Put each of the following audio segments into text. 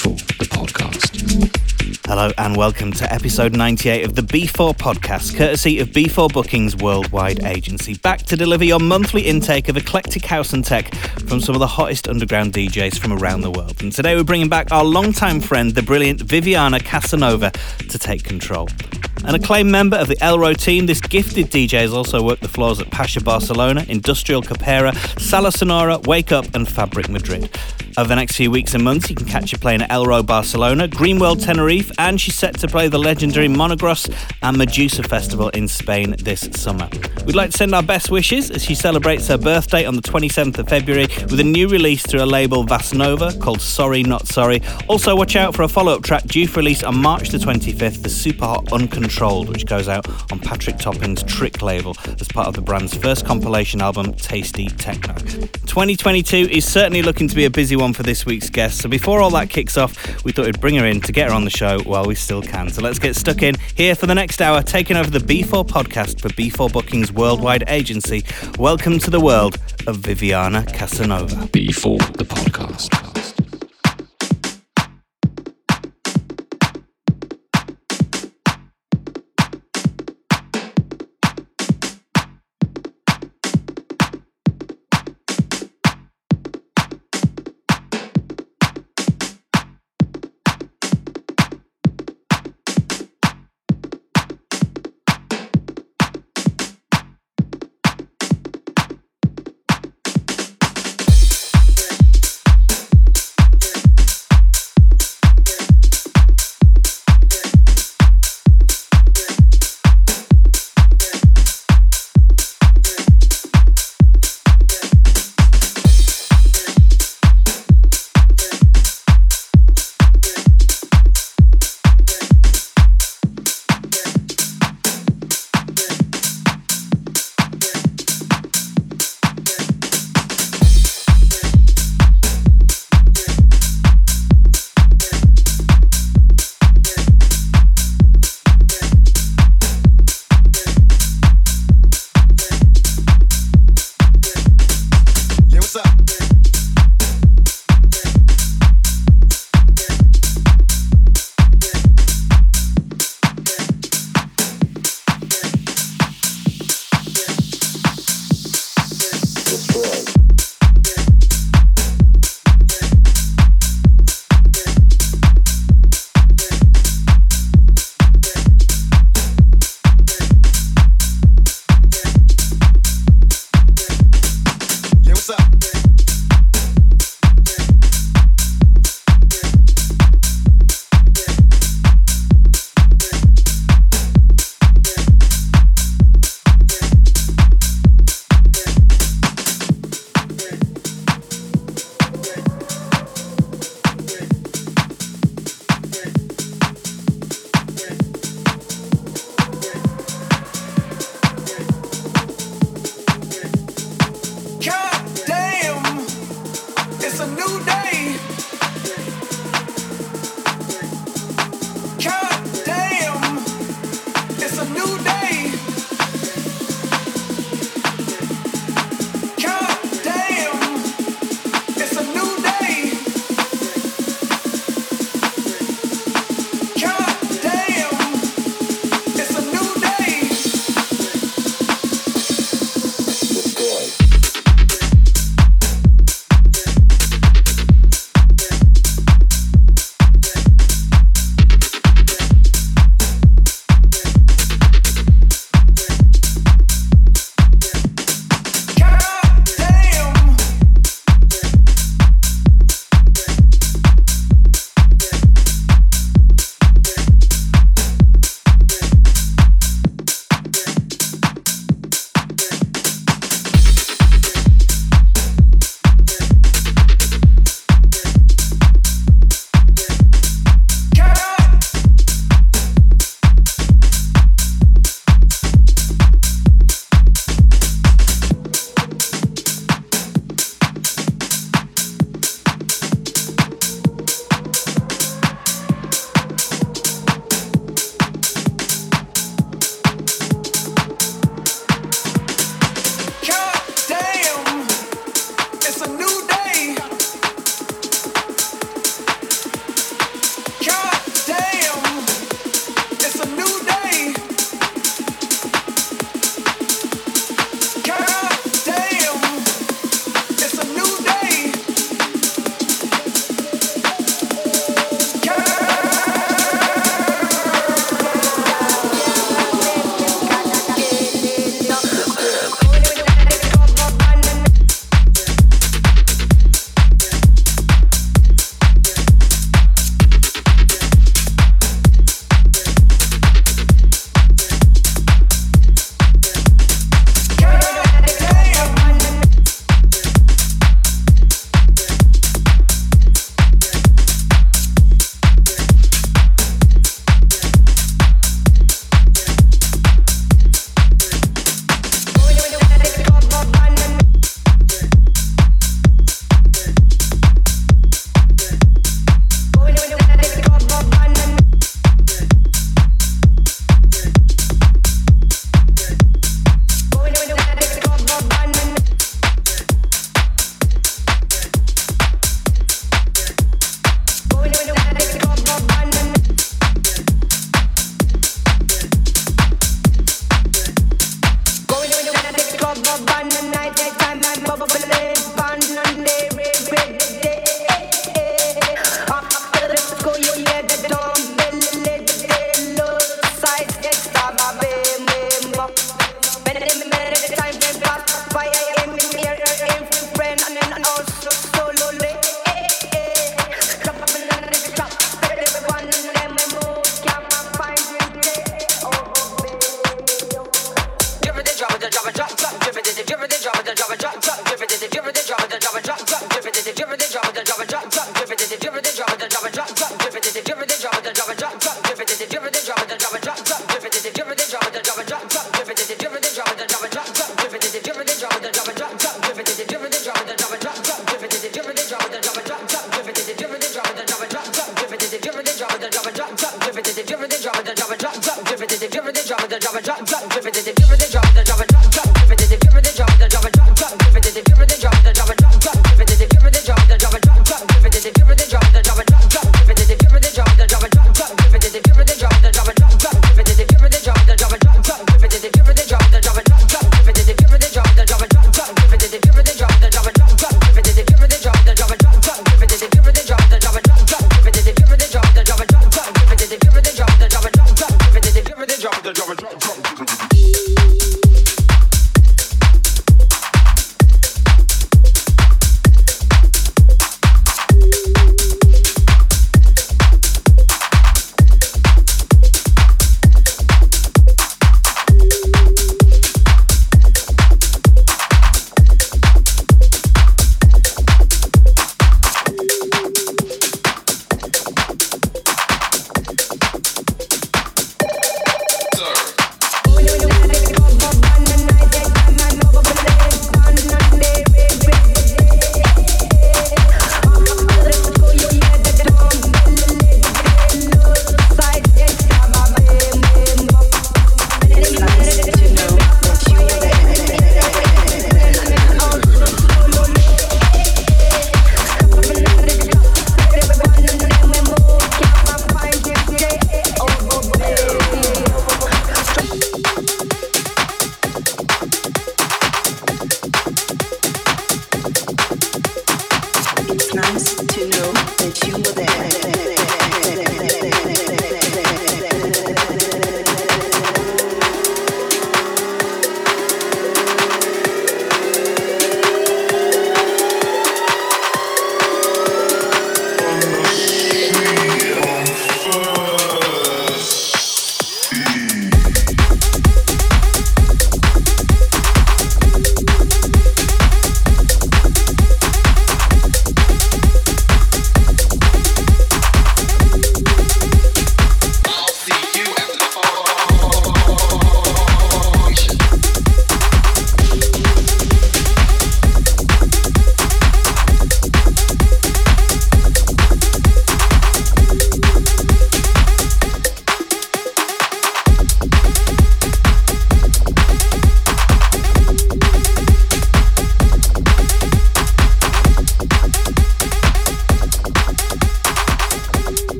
B4, the podcast. Hello and welcome to episode 98 of the B4 podcast, courtesy of B4 Bookings Worldwide Agency. Back to deliver your monthly intake of eclectic house and tech from some of the hottest underground DJs from around the world. And today we're bringing back our longtime friend, the brilliant Viviana Casanova, to take control. An acclaimed member of the elrow team, this gifted DJ has also worked the floors at Pacha Barcelona, Industrial Copera, Sala Sonora, Wake Up, and Fabric Madrid. Over the next few weeks and months, you can catch her playing at elrow Barcelona, Greenworld Tenerife, and she's set to play the legendary Monegros and Medusa Festival in Spain this summer. We'd like to send our best wishes as she celebrates her birthday on the 27th of February with a new release through a label Vassnova called Sorry Not Sorry. Also, watch out for a follow up track due for release on March the 25th, the super hot Uncontrolled, which goes out on Patrick Topping's Trick label as part of the brand's first compilation album, Tasty Techno. 2022 is certainly looking to be a busy one for this week's guest, so before all that kicks off, we thought we'd bring her in to get her on the show while we still can. So let's get stuck in here for the next hour, taking over the B4 podcast for B4 Bookings Worldwide Agency. Welcome to the world of Viviana Casanova. B4, the podcast.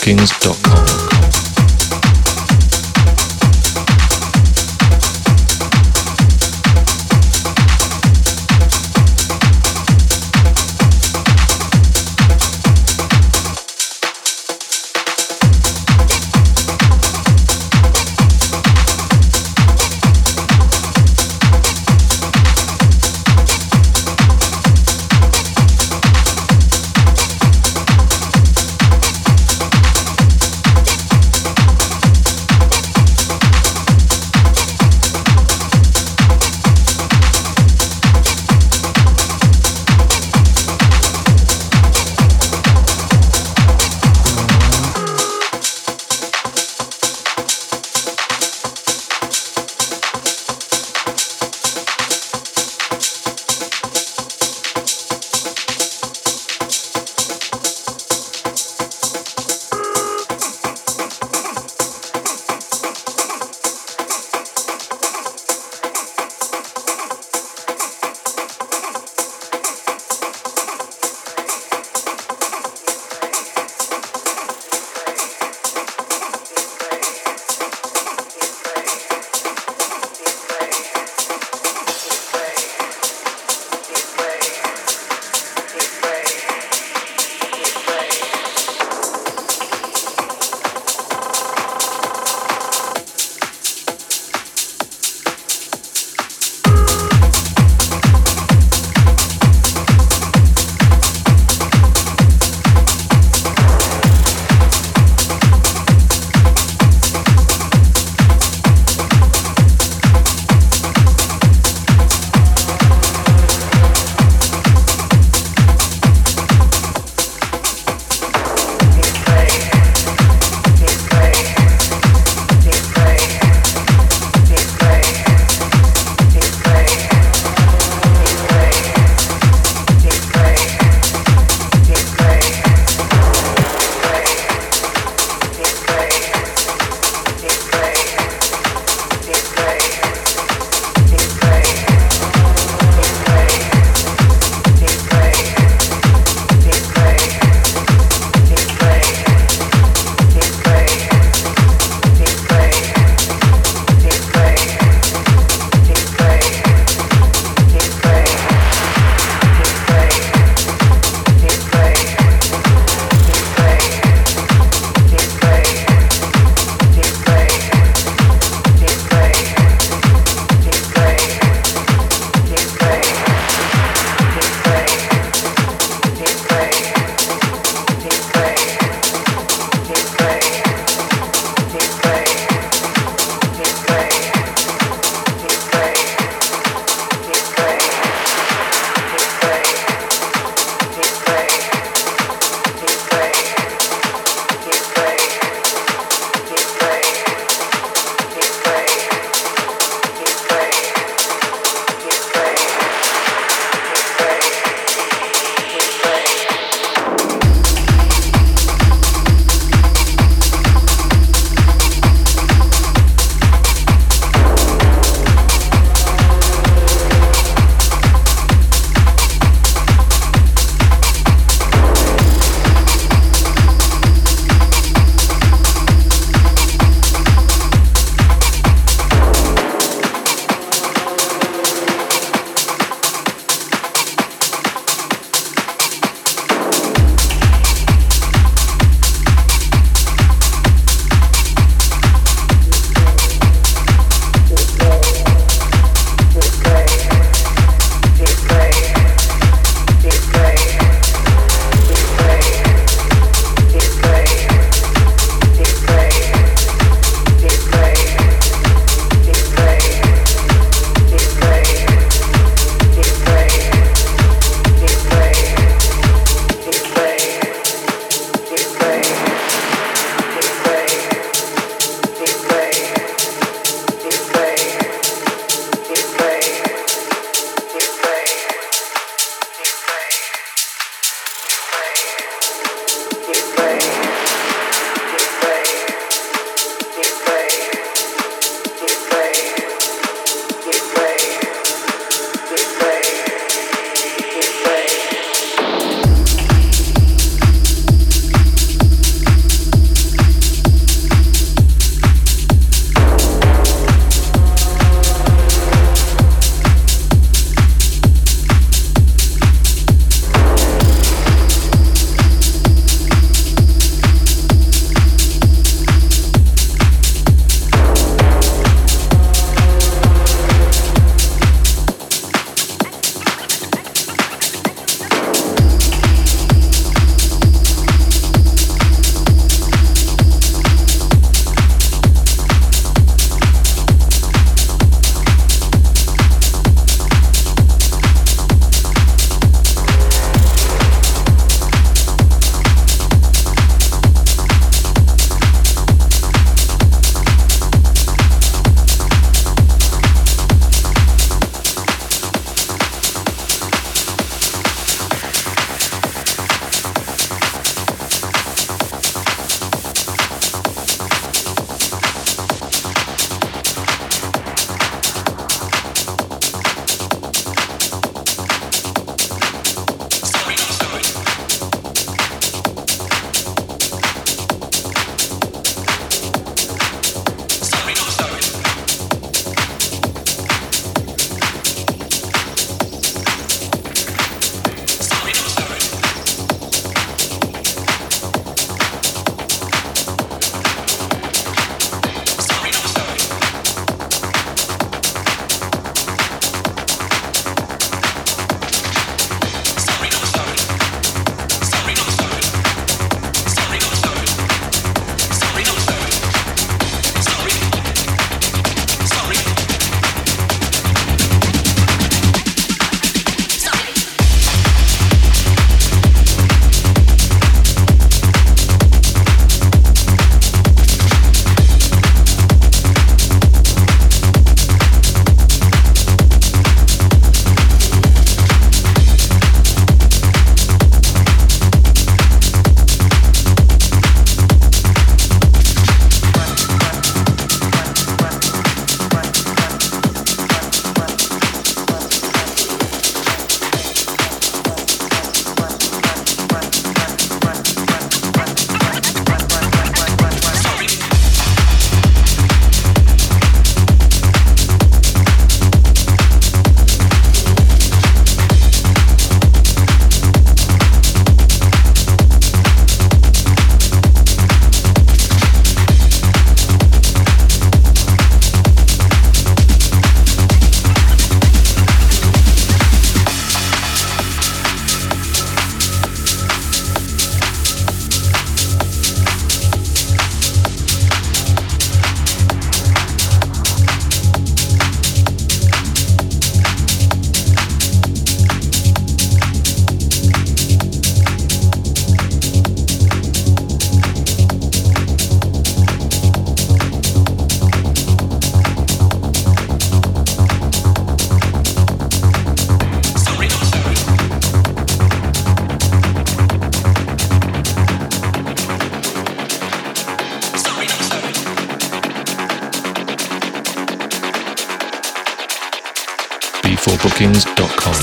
b4bookings.com.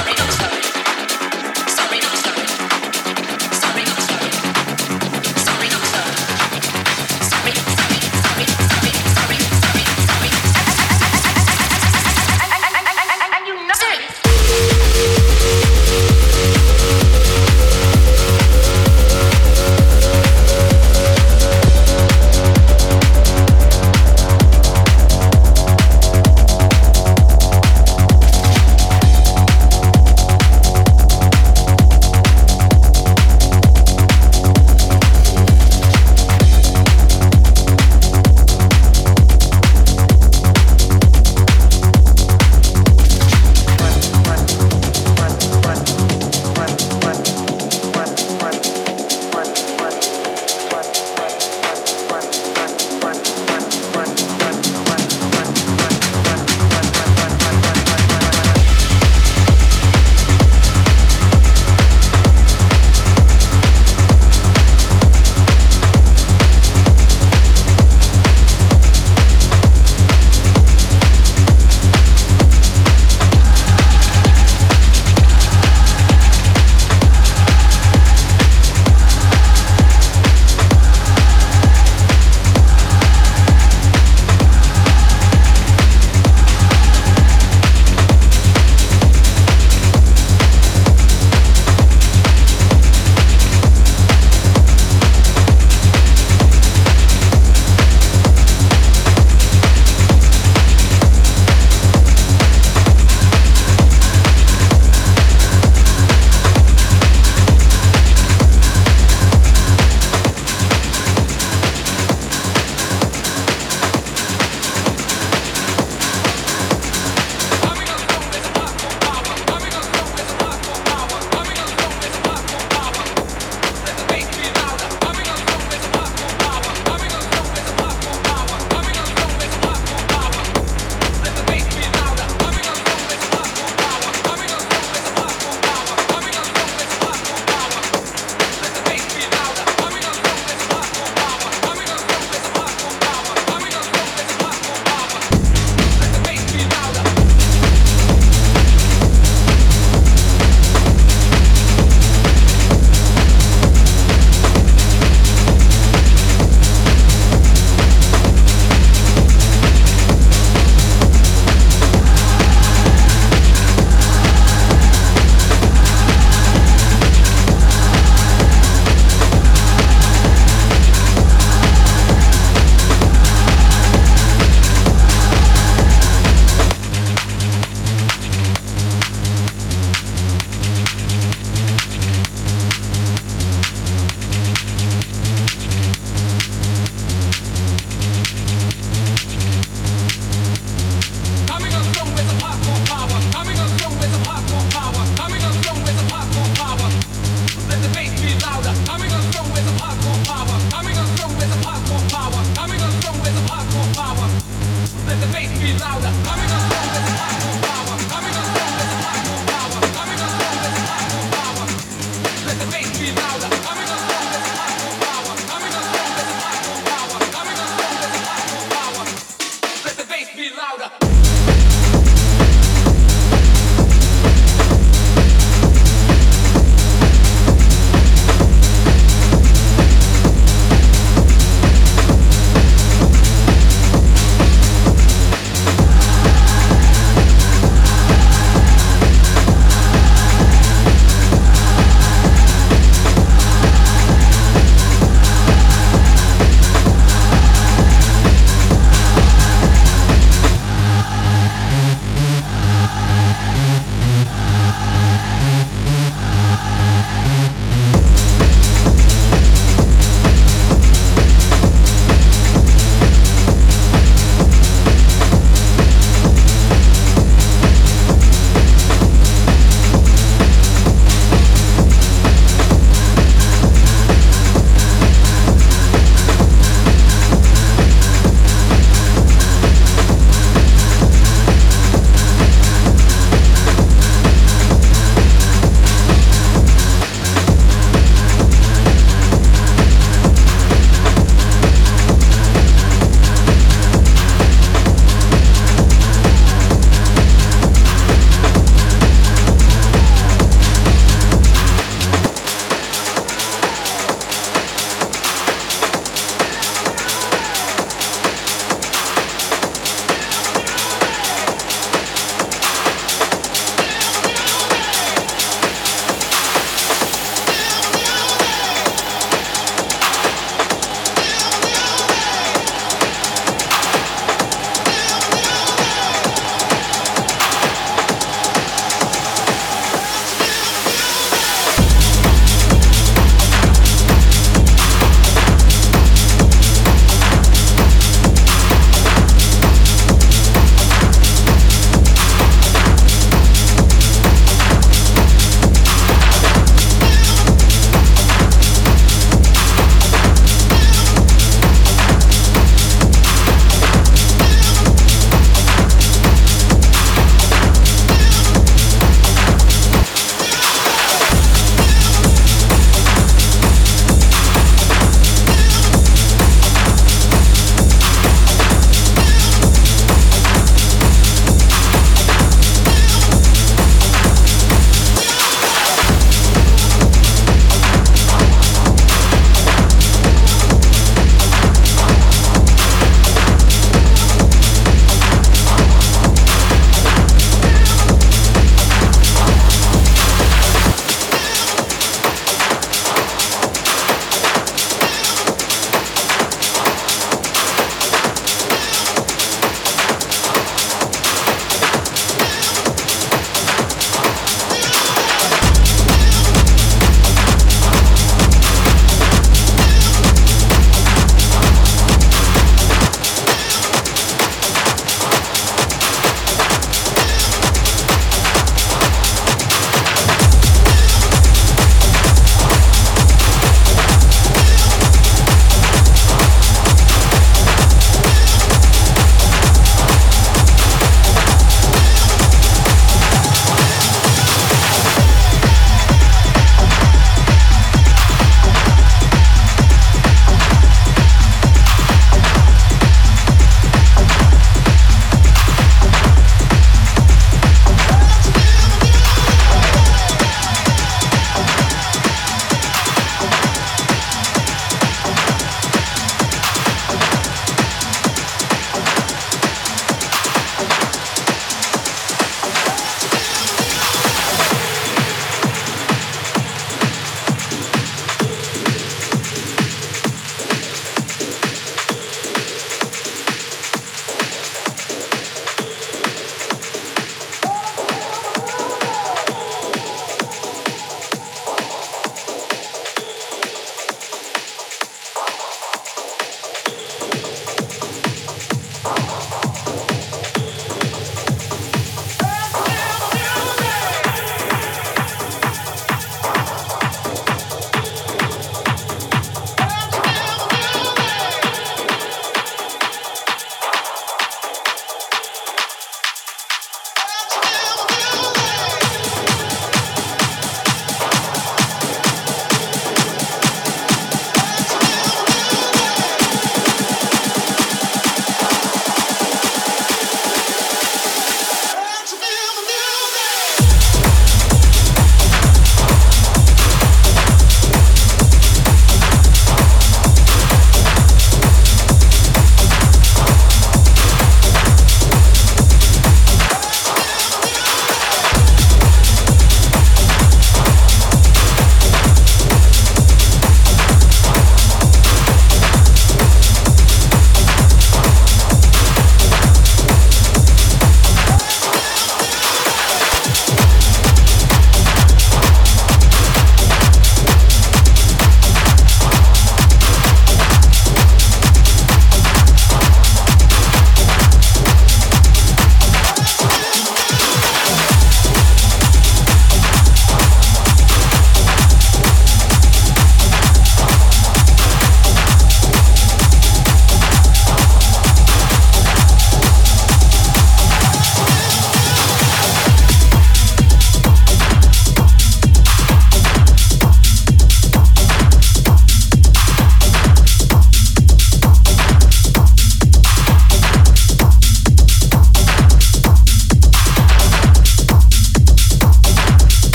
b4bookings.com.